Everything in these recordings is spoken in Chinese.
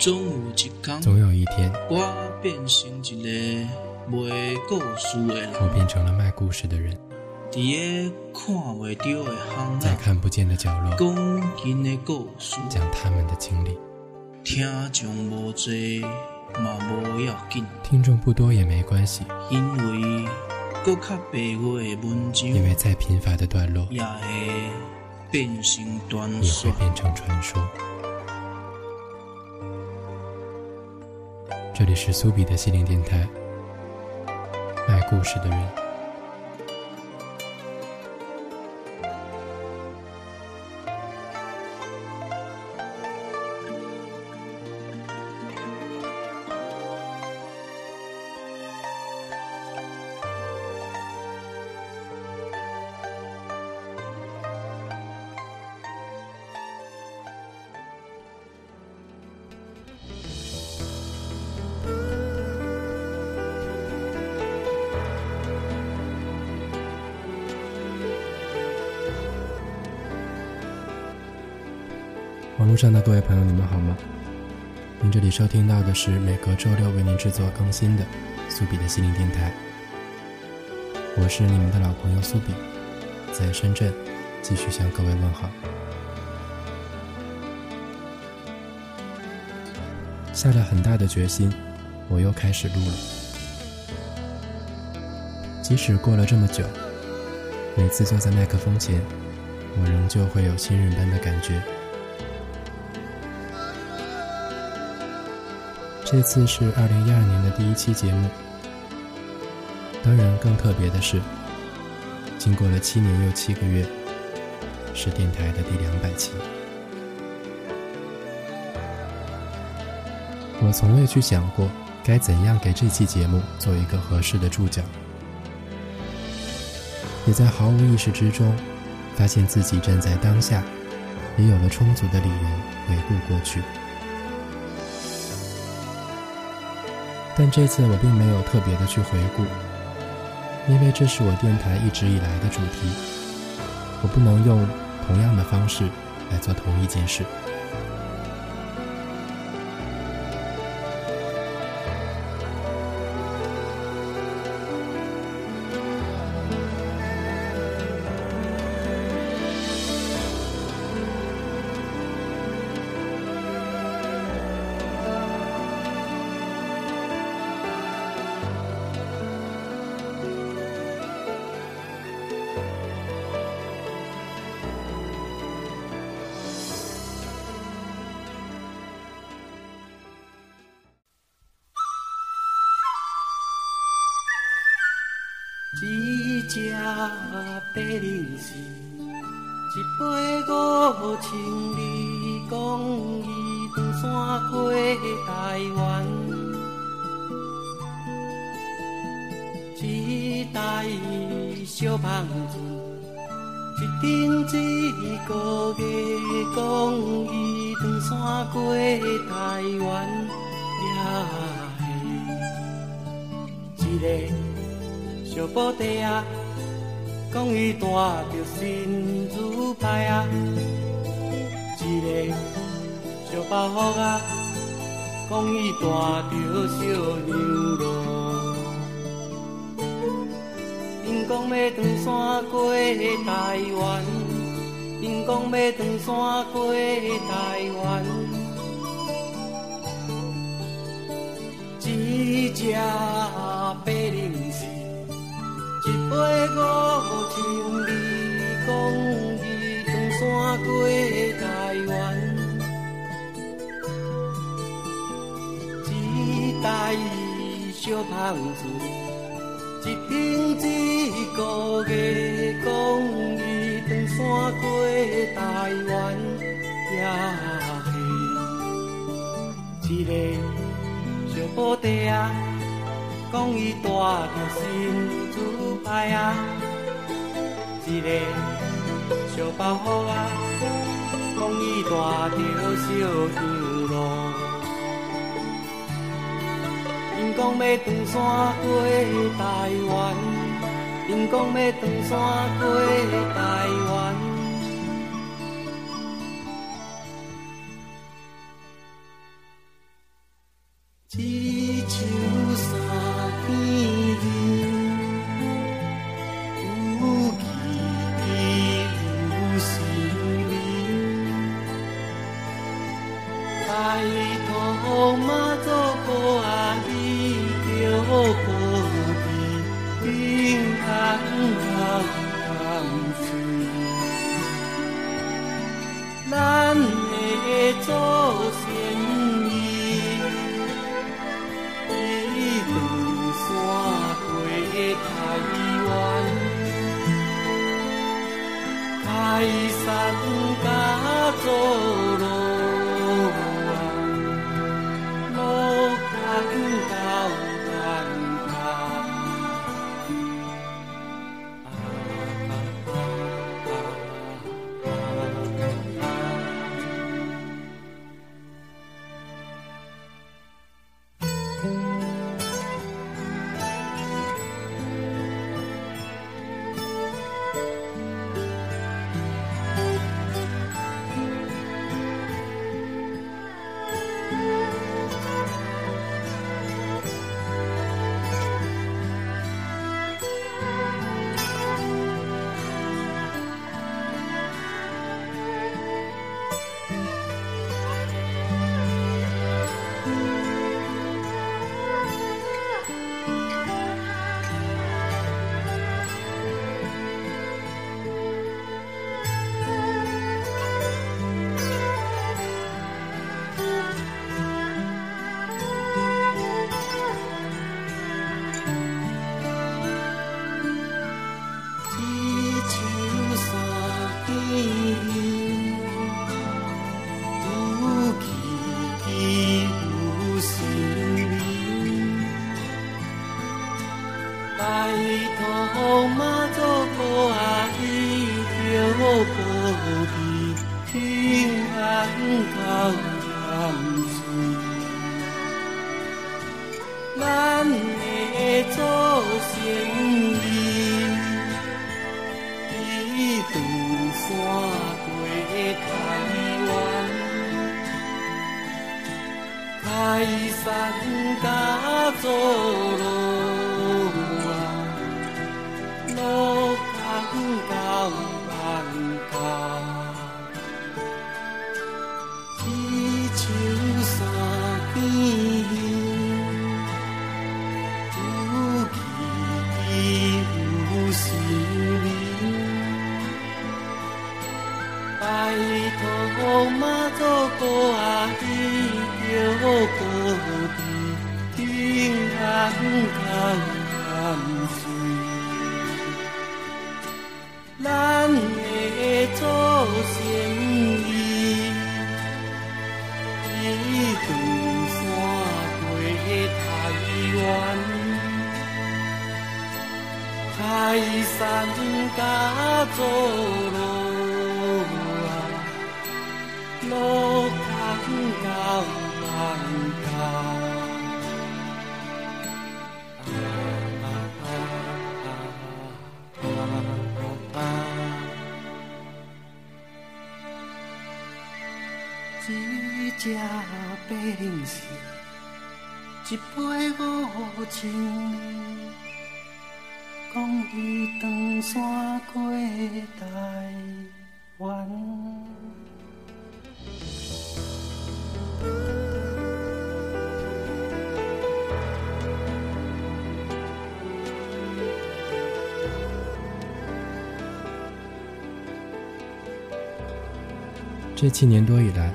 总有一天，总有一天，我变成一个卖故事的人，我变成了卖故事的人，伫个看袂到的巷在，看不见的角落讲因的故事，讲他们的经历。听众无多嘛无要紧，听众不多也没关系，因为搁较白话的文章因为再贫乏的段落也会变成传也会。变成传说。这里是苏比的心灵电台，爱故事的人。上的各位朋友，你们好吗？您这里收听到的是每隔周六为您制作更新的苏比的心灵电台，我是你们的老朋友苏比，在深圳继续向各位问好。下了很大的决心，我又开始录了。即使过了这么久，每次坐在麦克风前，我仍旧会有新人般的感觉。这次是二零一二年的第一期节目，当然更特别的是，经过了七年又七个月，是电台的第两百期。我从未去想过该怎样给这期节目做一个合适的注脚，也在毫无意识之中，发现自己站在当下，也有了充足的理由回顾过去。但这次我并没有特别的去回顾，因为这是我电台一直以来的主题，我不能用同样的方式来做同一件事。五千里，讲伊长山过台湾，一台小胖子，一顶一个月，讲伊长山过台湾，也一个。小布袋啊，讲伊带着新珠牌啊，个小包袱啊，讲伊带着小牛肉。因讲要登山过台湾，因讲要登山过台湾，一只白灵是。一杯五千里，讲伊长山过台湾，一台小胖子，一顶一个月，讲伊长山过台湾，也一个小布袋啊。讲伊带着新珠牌啊，一个小包袱啊，讲伊带着小牛肉。因讲要长山过台湾，因讲要长山过台湾。这便是一杯无情讲伊长山过台湾。这七年多以来。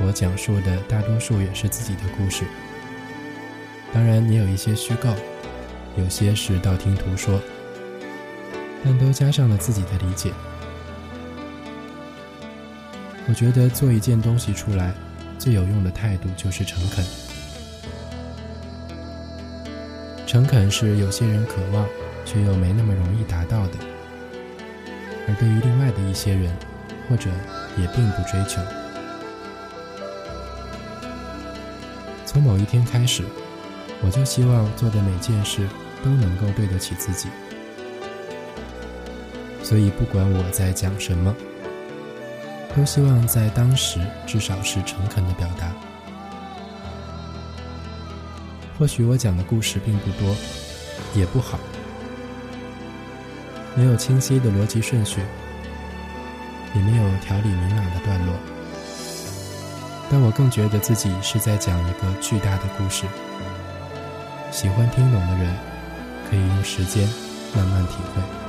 我讲述的大多数也是自己的故事，当然也有一些虚构，有些是道听途说，但都加上了自己的理解。我觉得做一件东西出来，最有用的态度就是诚恳。诚恳是有些人渴望却又没那么容易达到的，而对于另外的一些人，或者也并不追求。从某一天开始，我就希望做的每件事都能够对得起自己。所以，不管我在讲什么，都希望在当时至少是诚恳的表达。或许我讲的故事并不多，也不好，没有清晰的逻辑顺序，也没有条理明朗的段落，但我更觉得自己是在讲一个巨大的故事。喜欢听懂的人，可以用时间慢慢体会。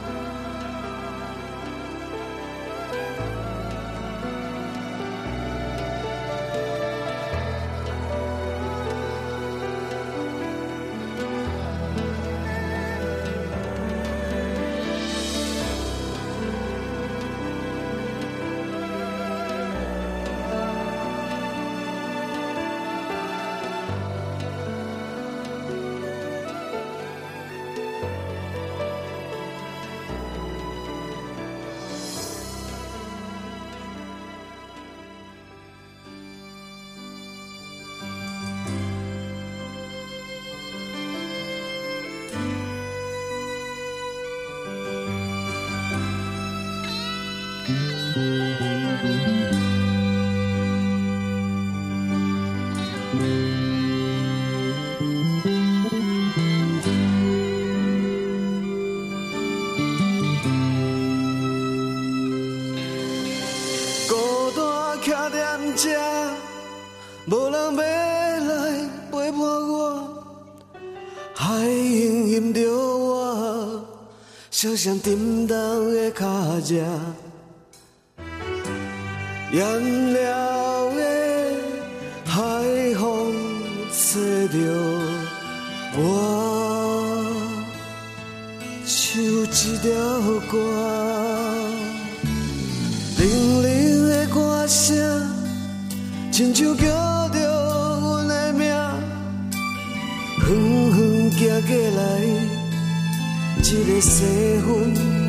想象沉重的脚趾，燃了的海风吹着我，唱一条歌，冷冷的歌声，亲像叫着阮的名，远远行过来。一个西分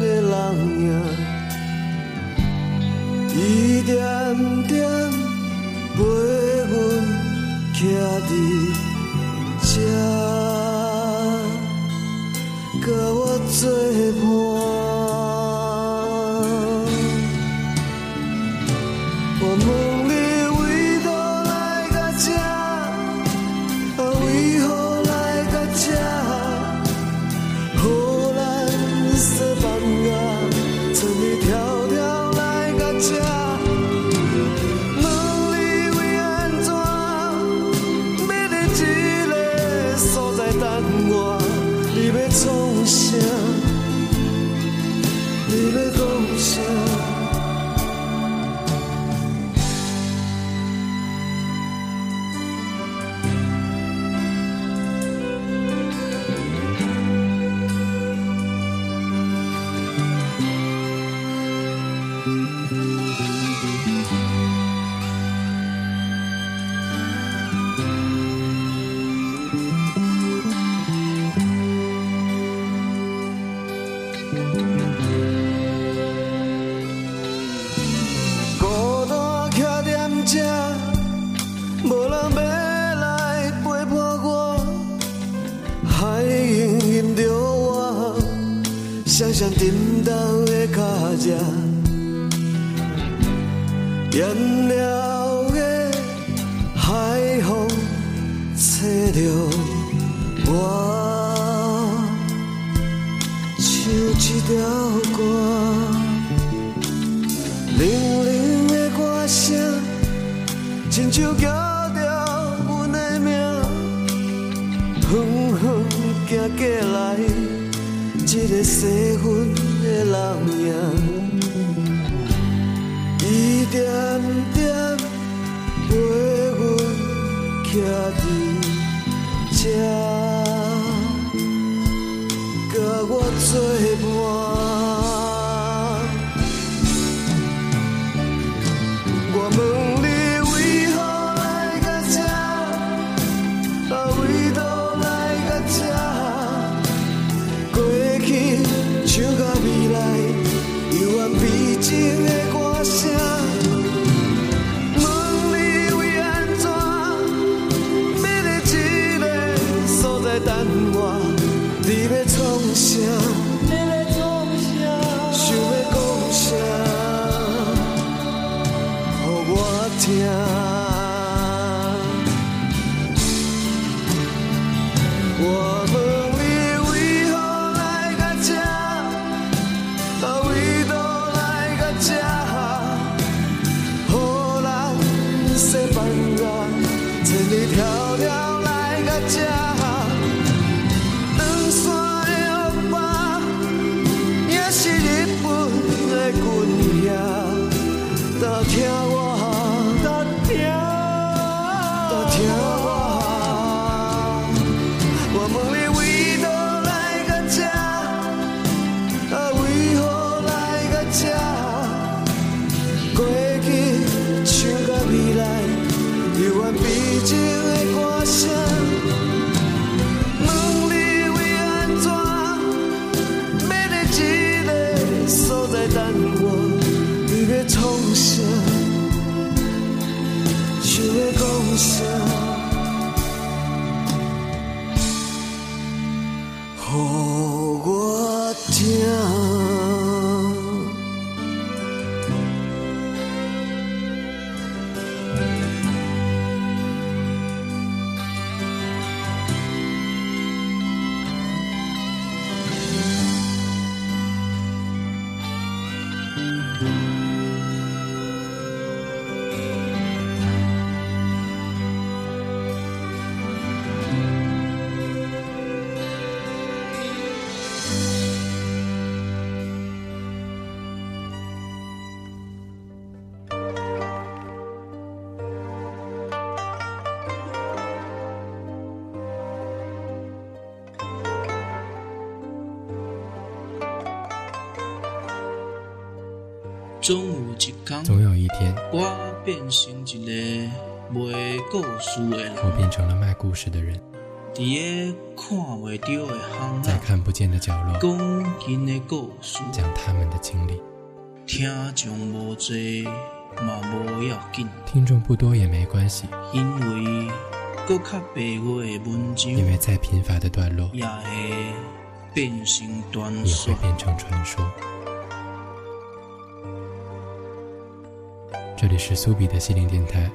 的人影，伊点点陪阮徛伫这，甲我作伴。像沉重的脚趾，燃了的海风吹着我，唱一条歌，冷冷的歌声，亲像叫着阮的名，远远行过来。一个西分的人影，一点点陪阮徛伫这，甲我作伴。总有一天，我变成一个卖故事的人，我变成了卖故事的人，伫个看袂到的巷在看不见的角落讲因的故事，讲他们的经历。听众无济嘛无要紧，听众不多也没关系，因为搁较白话的文章因为再贫乏的段落也会变成传也会。变成传说。这里是苏比的心灵电台，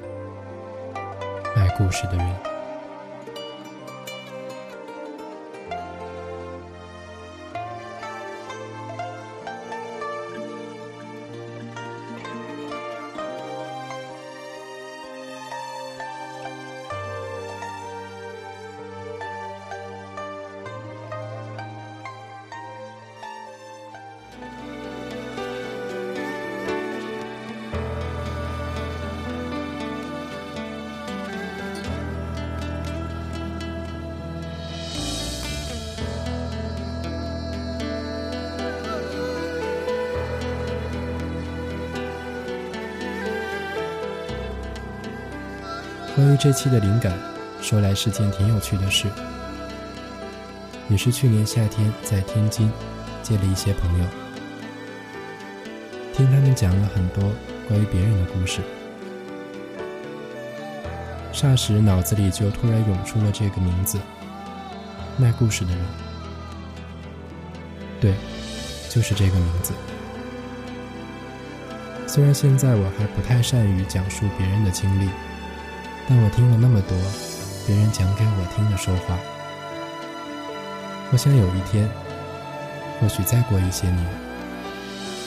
卖故事的人。这期的灵感，说来是件挺有趣的事，也是去年夏天在天津接了一些朋友，听他们讲了很多关于别人的故事，霎时脑子里就突然涌出了这个名字——卖故事的人。对，就是这个名字。虽然现在我还不太善于讲述别人的经历。但我听了那么多别人讲给我听的说话，我想有一天，或许再过一些年，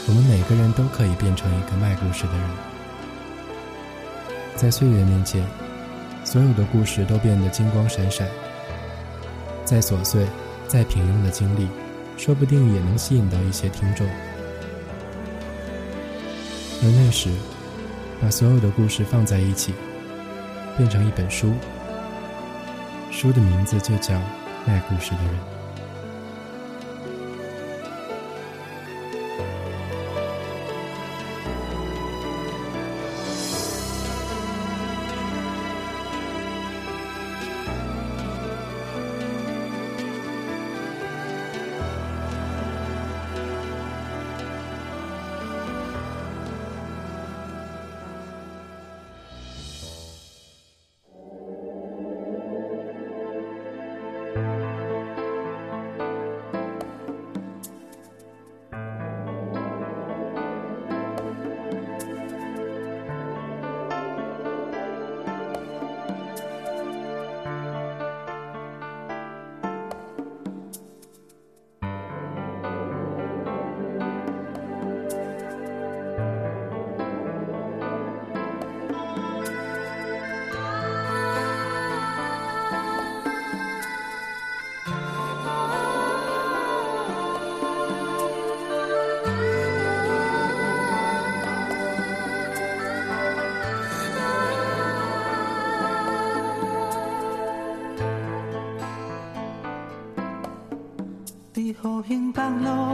我们每个人都可以变成一个卖故事的人。在岁月面前，所有的故事都变得金光闪闪。再琐碎、再平庸的经历，说不定也能吸引到一些听众。而那时，把所有的故事放在一起。变成一本书，书的名字就叫《卖故事的人》。好行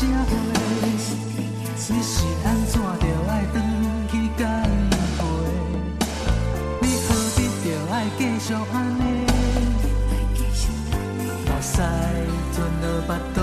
社会，你是安怎着要回去甲伊陪？你何必着要继续安尼？目屎存落巴肚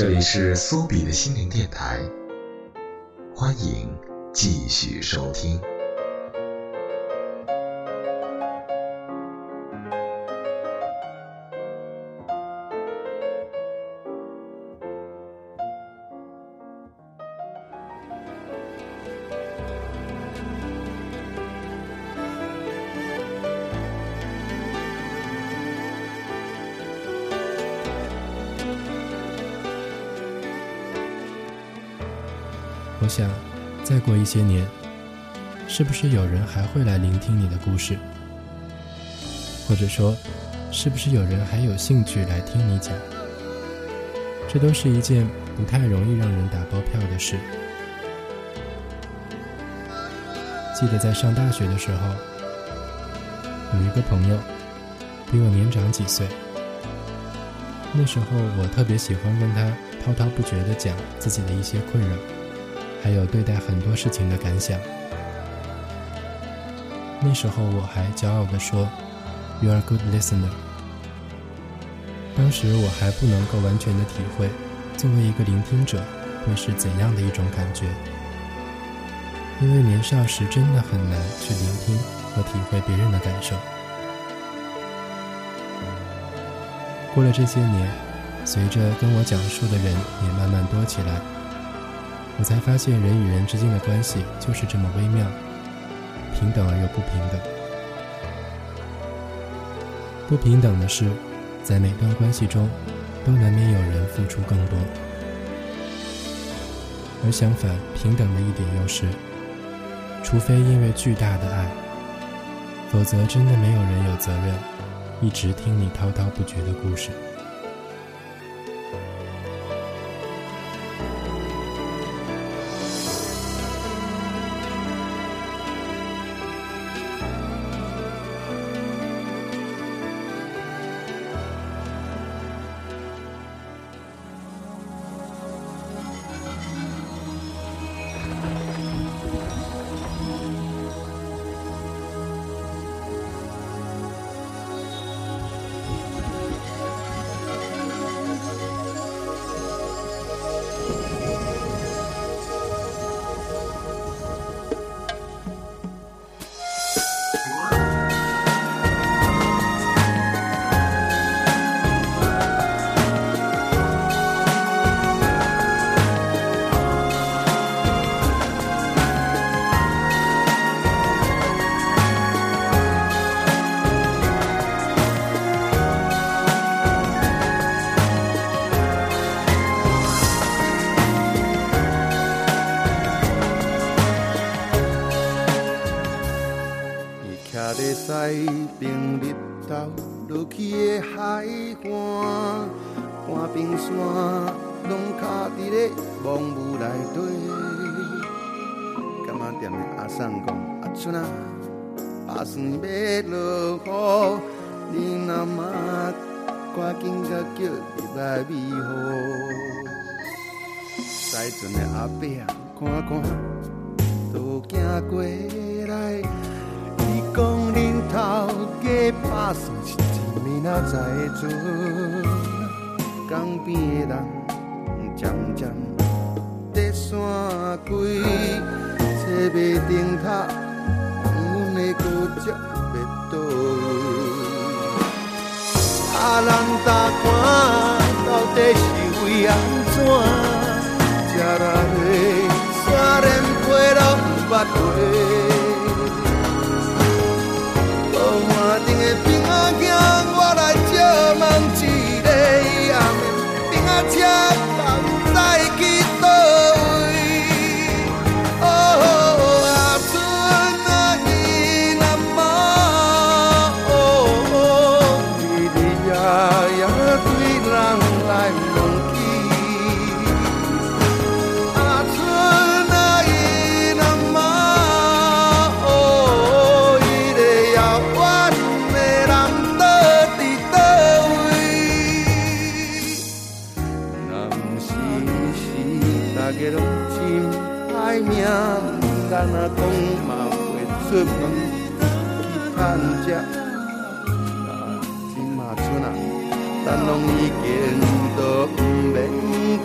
这里是苏比的心灵电台，欢迎继续收听。我想，再过一些年，是不是有人还会来聆听你的故事？或者说，是不是有人还有兴趣来听你讲？这都是一件不太容易让人打包票的事。记得在上大学的时候，有一个朋友比我年长几岁。那时候我特别喜欢跟他滔滔不绝地讲自己的一些困扰。还有对待很多事情的感想。那时候我还骄傲地说：“You are a good listener。”当时我还不能够完全的体会，作为一个聆听者会是怎样的一种感觉，因为年少时真的很难去聆听和体会别人的感受。过了这些年，随着跟我讲述的人也慢慢多起来。我才发现，人与人之间的关系就是这么微妙，平等而又不平等。不平等的是，在每段关系中，都难免有人付出更多；而相反，平等的一点又是，除非因为巨大的爱，否则真的没有人有责任一直听你滔滔不绝的故事。咧西边日头落去的海岸，半边山拢卡伫咧茫雾内底。干嘛店的阿桑讲阿春啊，阿算要落雨，你若嘛赶紧甲叫入来庇护。西船的阿伯啊，看看都行过打算是一明仔载的船，江边的人渐渐在散开，车袂停塔，阮的高脚要倒位。啊，人大看到底是为安怎？吃力的山连皮拢不捌过。无岸顶的，我来借问一个暗暝，兵仔车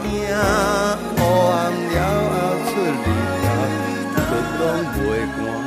惊，黑暗了后出日头，却拢袂寒。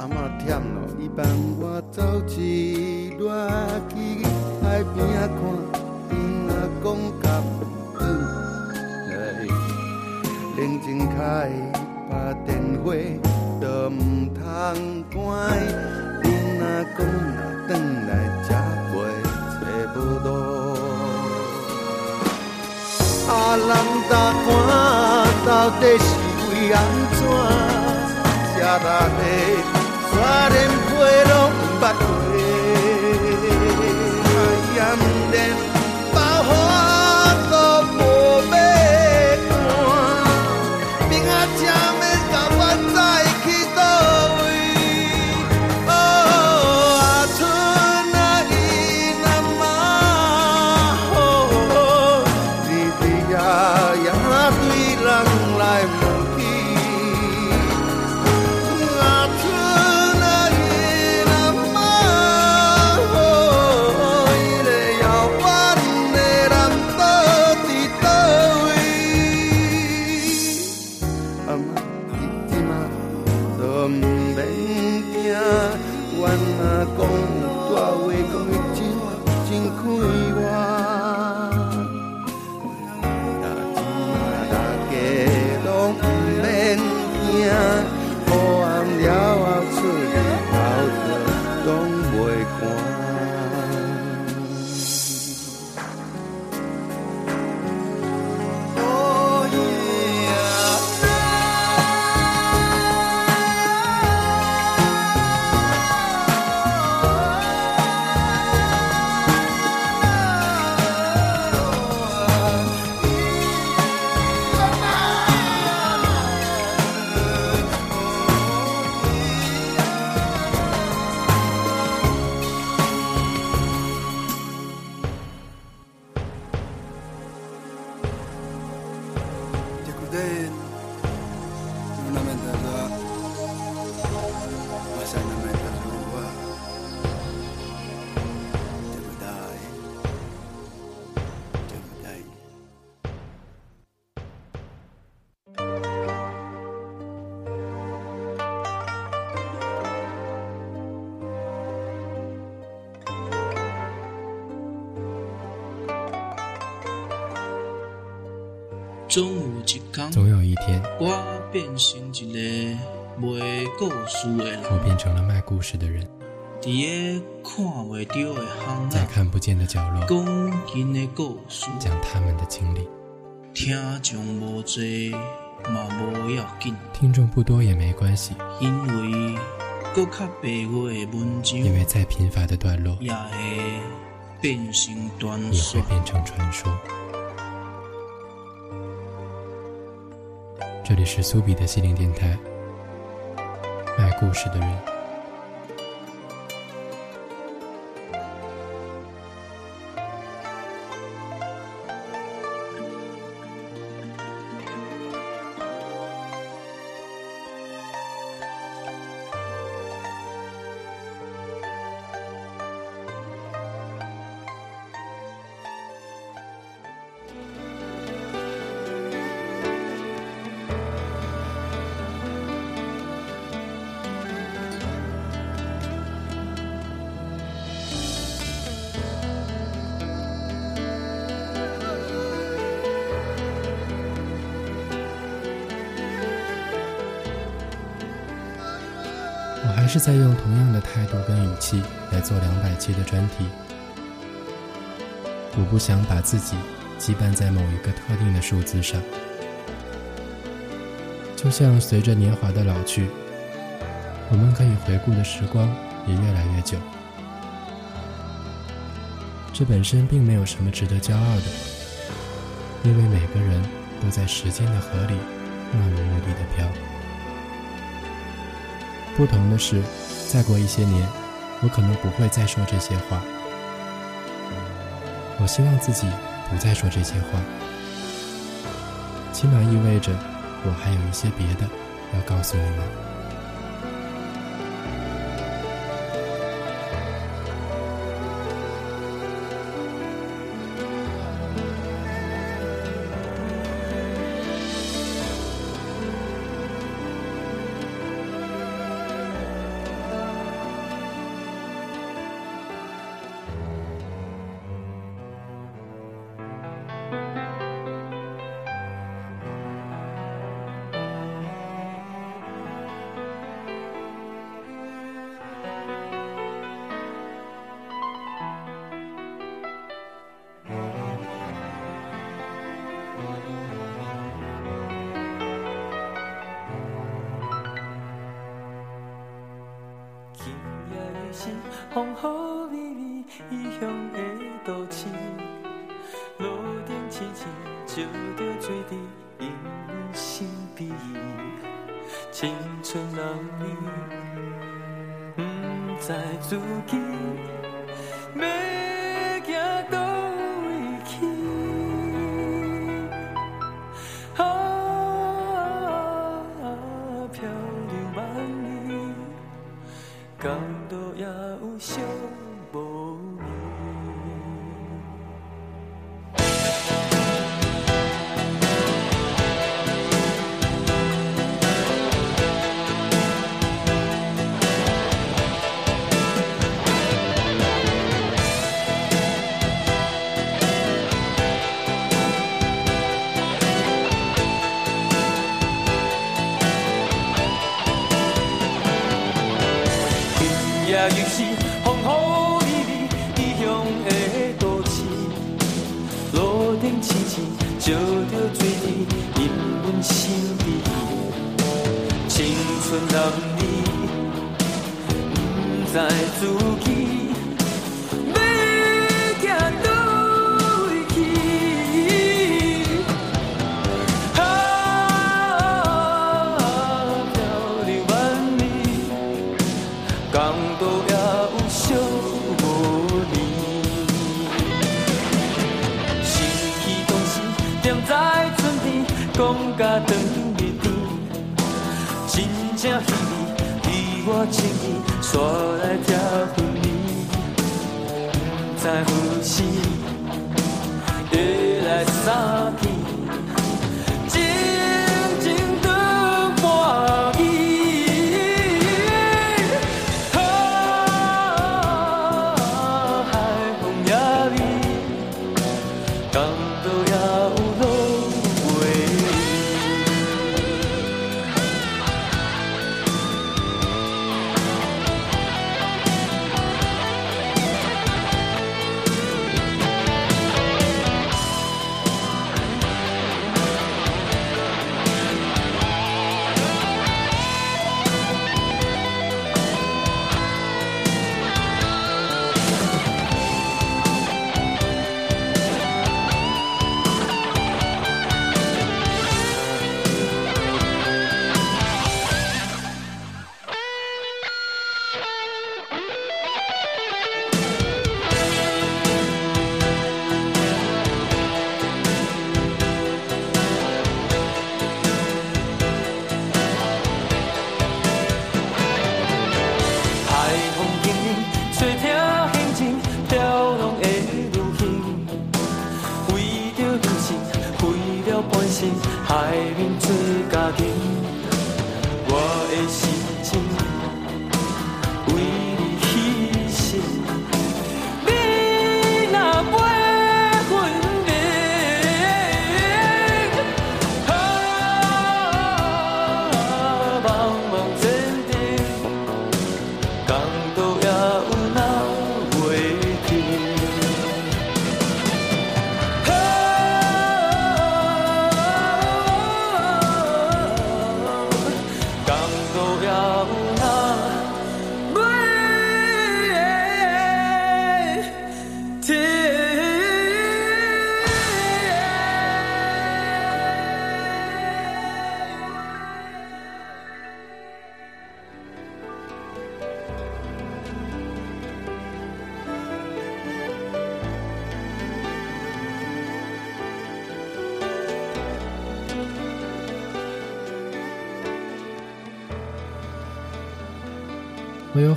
阿嬷忝咯，伊帮我走一落去海边仔看，丁仔讲甲转来，冷静开把电话都毋通关，丁仔讲若转来才袂找无路。啊，人大看到底是为安怎？吃力的山连皮事的人，我变成了卖故事的人，伫个看袂到的巷在，看不见的角落讲因的故事，讲他们的经历。听众无多嘛无要紧，听众不多也没关系，因为搁较白话的文章因为再贫乏的段落也会变成传也会。变成传说。这里是苏比的心灵电台，卖故事的人。是在用同样的态度跟语气来做两百期的专题。我不想把自己羁绊在某一个特定的数字上，就像随着年华的老去，我们可以回顾的时光也越来越久。这本身并没有什么值得骄傲的，因为每个人都在时间的河里漫无目的的飘。不同的是，再过一些年，我可能不会再说这些话。我希望自己不再说这些话，起码意味着我还有一些别的要告诉你们。风雨微微异乡的都市，路灯青青照着水滴引阮心悲。青春男女不知自己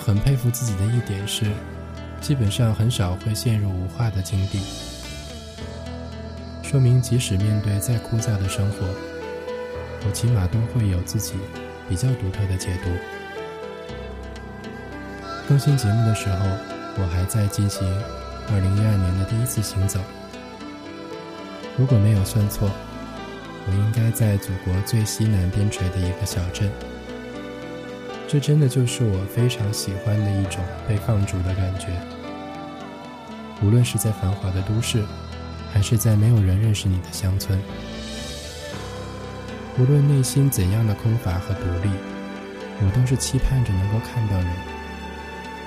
很佩服自己的一点是，基本上很少会陷入无话的境地，说明即使面对再枯燥的生活，我起码都会有自己比较独特的解读。更新节目的时候，我还在进行2012年的第一次行走，如果没有算错，我应该在祖国最西南边陲的一个小镇。这真的就是我非常喜欢的一种被放逐的感觉。无论是在繁华的都市，还是在没有人认识你的乡村，无论内心怎样的空乏和独立，我都是期盼着能够看到人。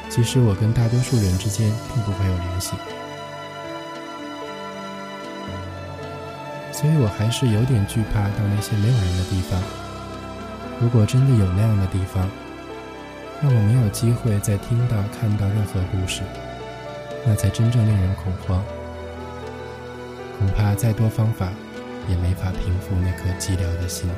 即使我跟大多数人之间并不会有联系，所以我还是有点惧怕到那些没有人的地方。如果真的有那样的地方，让我没有机会再听到、看到任何故事，那才真正令人恐慌。恐怕再多方法，也没法平复那颗寂寥的心。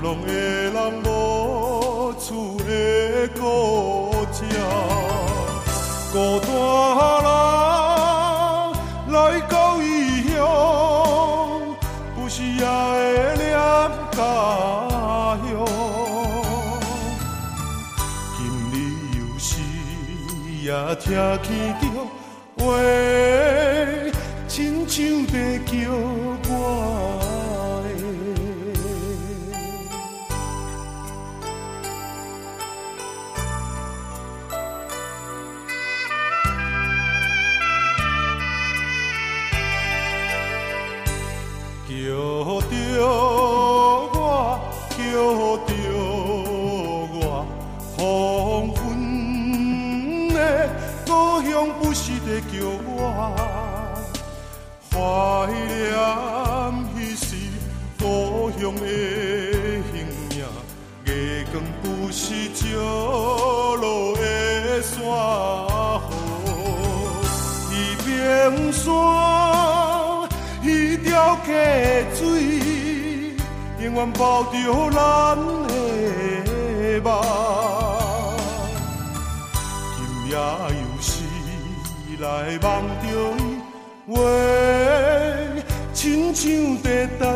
流浪的人无厝的故家，孤单人来到异乡，不是也会念家乡。今日有时也听见永远包着咱的梦，今夜又是来梦着伊话，亲像在等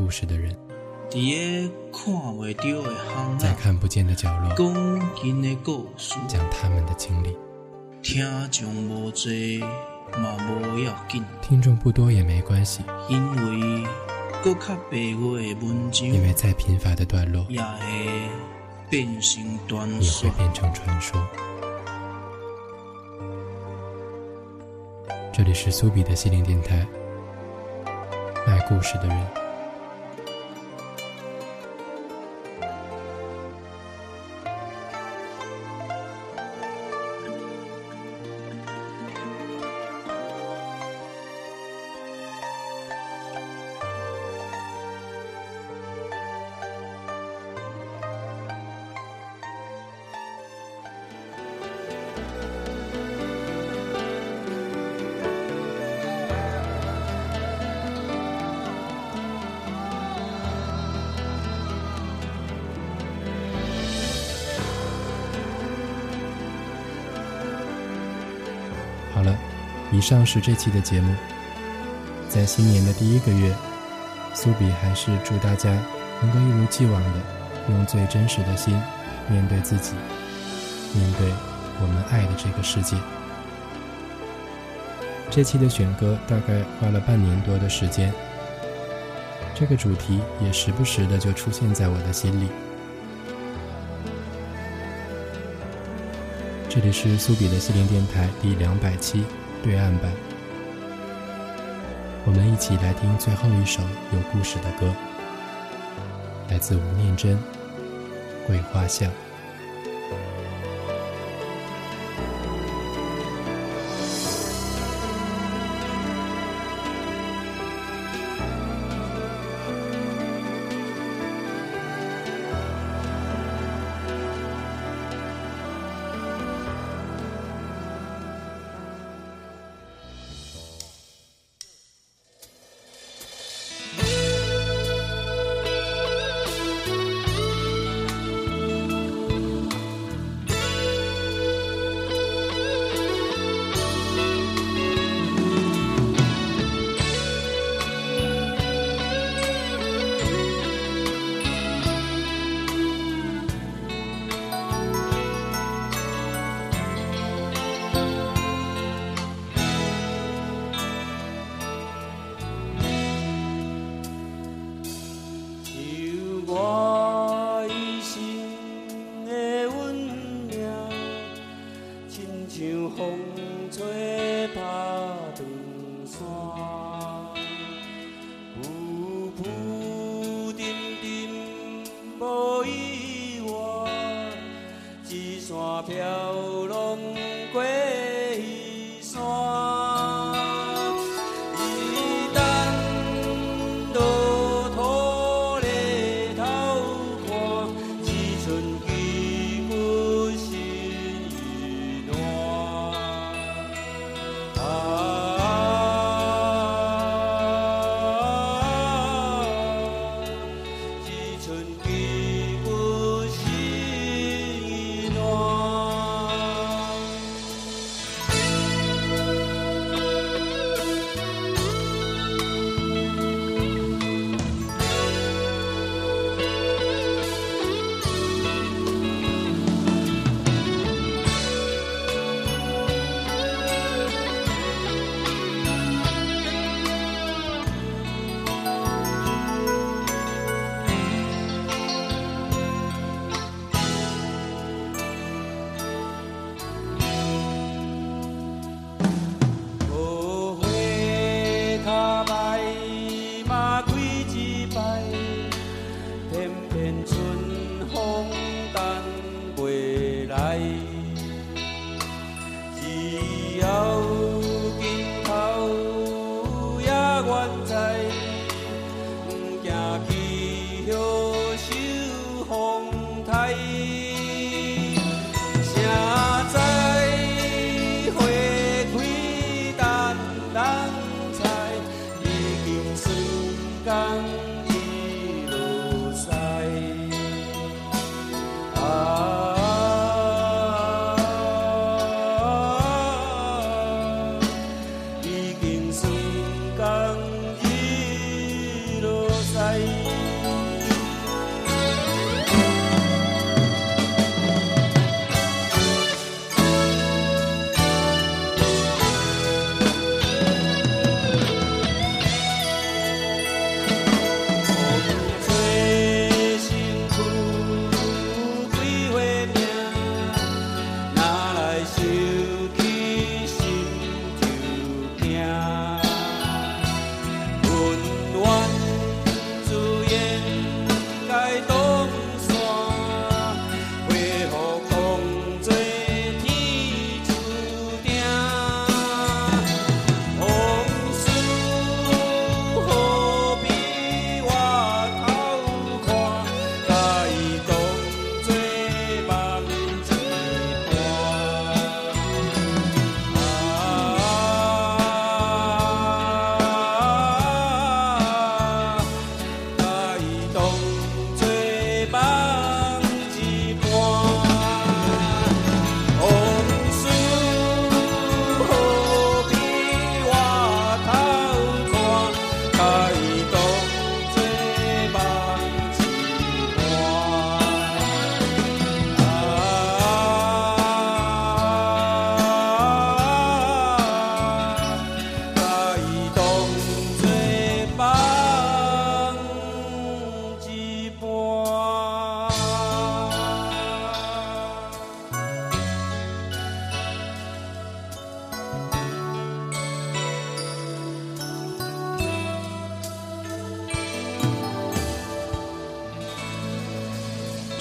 故事的人，在，看不见的角落讲他们的经历。听众无多，嘛无要紧，听众不多也没关系，因为再贫乏的段落也会变成传也说会。变成传说。这里是苏比的心灵电台，卖故事的人。以上是这期的节目。在新年的第一个月，苏比还是祝大家能够一如既往的用最真实的心面对自己，面对我们爱的这个世界。这期的选歌大概花了半年多的时间，这个主题也时不时的就出现在我的心里。这里是苏比的心灵电台第两百期对岸版，我们一起来听最后一首有故事的歌，来自吴念真《桂花巷》。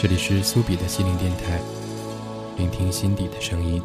这里是苏比的心灵电台，聆听心底的声音。